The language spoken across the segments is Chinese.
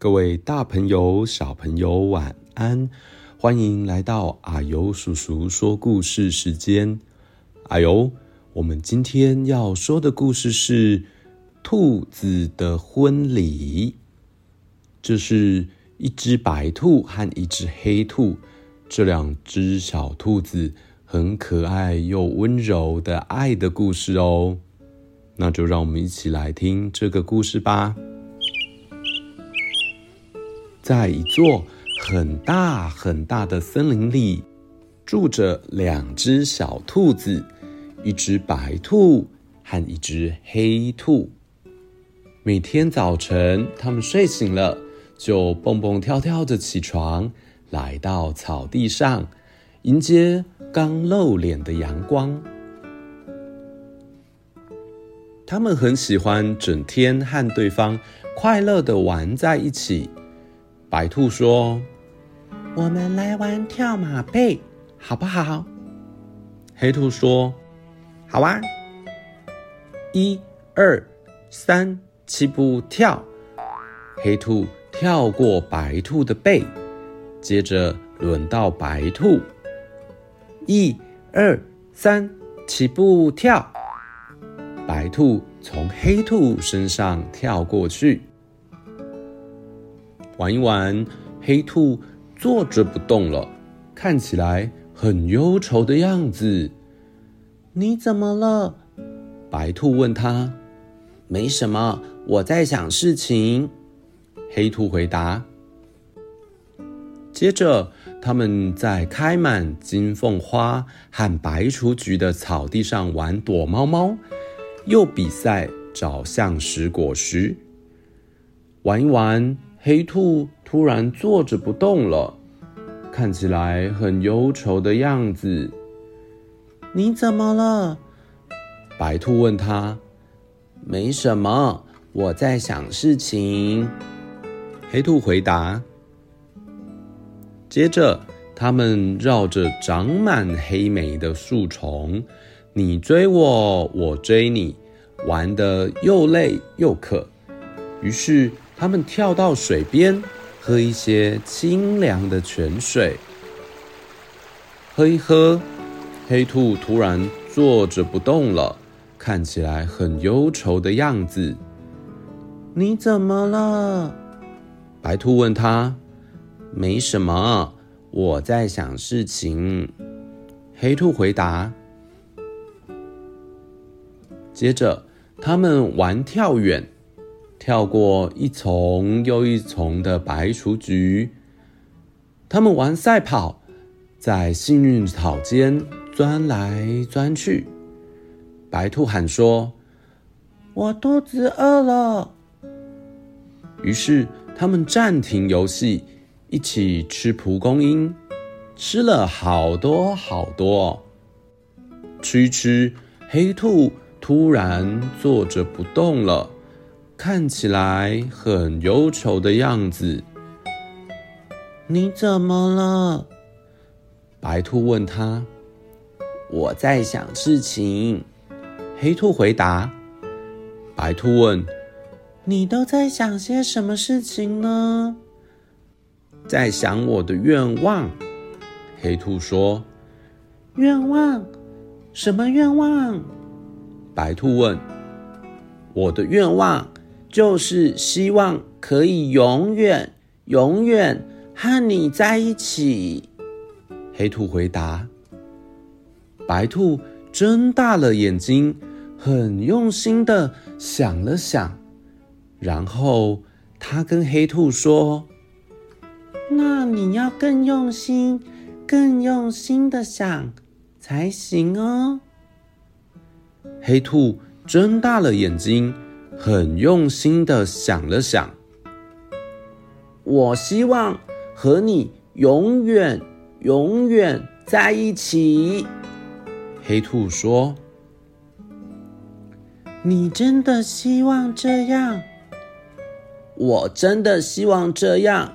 各位大朋友、小朋友，晚安！欢迎来到阿尤叔叔说故事时间。阿尤，我们今天要说的故事是《兔子的婚礼》。这是一只白兔和一只黑兔，这两只小兔子很可爱又温柔的爱的故事哦。那就让我们一起来听这个故事吧。在一座很大很大的森林里，住着两只小兔子，一只白兔和一只黑兔。每天早晨，他们睡醒了，就蹦蹦跳跳的起床，来到草地上，迎接刚露脸的阳光。他们很喜欢整天和对方快乐的玩在一起。白兔说：“我们来玩跳马背，好不好？”黑兔说：“好啊！一、二、三，起步跳。”黑兔跳过白兔的背，接着轮到白兔。一、二、三，起步跳。白兔从黑兔身上跳过去。玩一玩，黑兔坐着不动了，看起来很忧愁的样子。你怎么了？白兔问他。没什么，我在想事情。黑兔回答。接着，他们在开满金凤花和白雏菊的草地上玩躲猫猫，又比赛找橡实果实。玩一玩。黑兔突然坐着不动了，看起来很忧愁的样子。你怎么了？白兔问他。没什么，我在想事情。黑兔回答。接着，他们绕着长满黑莓的树丛，你追我，我追你，玩得又累又渴。于是，他们跳到水边，喝一些清凉的泉水。喝一喝，黑兔突然坐着不动了，看起来很忧愁的样子。你怎么了？白兔问他。没什么，我在想事情。黑兔回答。接着，他们玩跳远。跳过一丛又一丛的白雏菊，他们玩赛跑，在幸运草间钻来钻去。白兔喊说：“我肚子饿了。”于是他们暂停游戏，一起吃蒲公英，吃了好多好多。吃吃，黑兔突然坐着不动了。看起来很忧愁的样子。你怎么了？白兔问他。我在想事情。黑兔回答。白兔问：你都在想些什么事情呢？在想我的愿望。黑兔说。愿望？什么愿望？白兔问。我的愿望。就是希望可以永远、永远和你在一起。黑兔回答。白兔睁大了眼睛，很用心的想了想，然后他跟黑兔说：“那你要更用心、更用心的想才行哦。黑兔睁大了眼睛，很用心的想了想。我希望和你永远、永远在一起。黑兔说：“你真的希望这样？我真的希望这样。”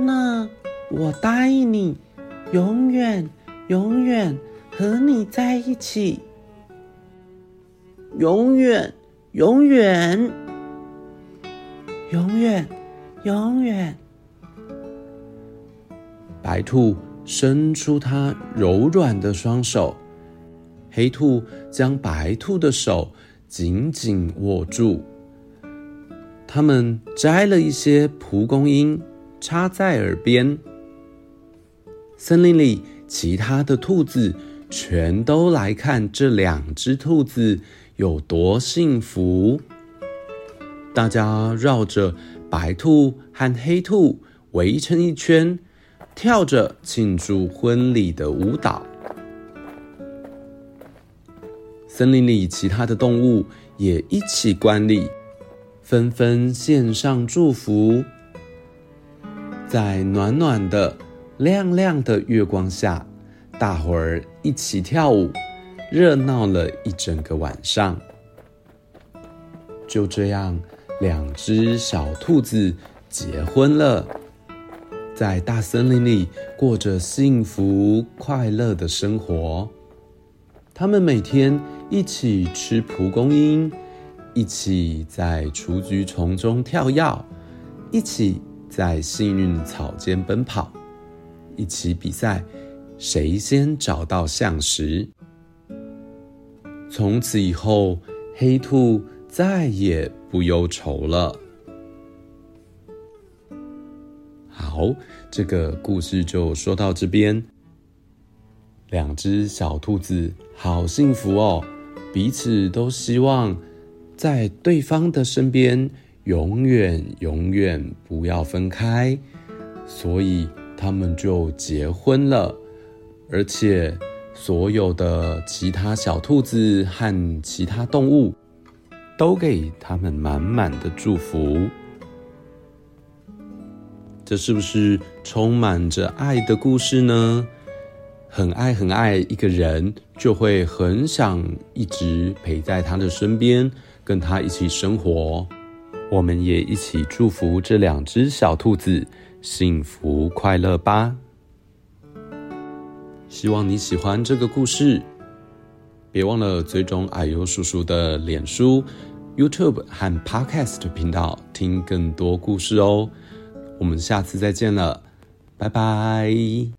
那我答应你，永远永远和你在一起，永远永远永远永远。白兔伸出它柔软的双手，黑兔将白兔的手紧紧握住。他们摘了一些蒲公英。插在耳边，森林里其他的兔子全都来看这两只兔子有多幸福。大家绕着白兔和黑兔围成一圈，跳着庆祝婚礼的舞蹈。森林里其他的动物也一起观礼，纷纷献上祝福。在暖暖的、亮亮的月光下，大伙儿一起跳舞，热闹了一整个晚上。就这样，两只小兔子结婚了，在大森林里过着幸福快乐的生活。他们每天一起吃蒲公英，一起在雏菊丛中跳跃，一起。在幸运草间奔跑，一起比赛，谁先找到橡实。从此以后，黑兔再也不忧愁了。好，这个故事就说到这边。两只小兔子好幸福哦，彼此都希望在对方的身边。永远永远不要分开，所以他们就结婚了，而且所有的其他小兔子和其他动物都给他们满满的祝福。这是不是充满着爱的故事呢？很爱很爱一个人，就会很想一直陪在他的身边，跟他一起生活。我们也一起祝福这两只小兔子幸福快乐吧！希望你喜欢这个故事，别忘了追踪阿尤叔叔的脸书、YouTube 和 Podcast 频道，听更多故事哦。我们下次再见了，拜拜。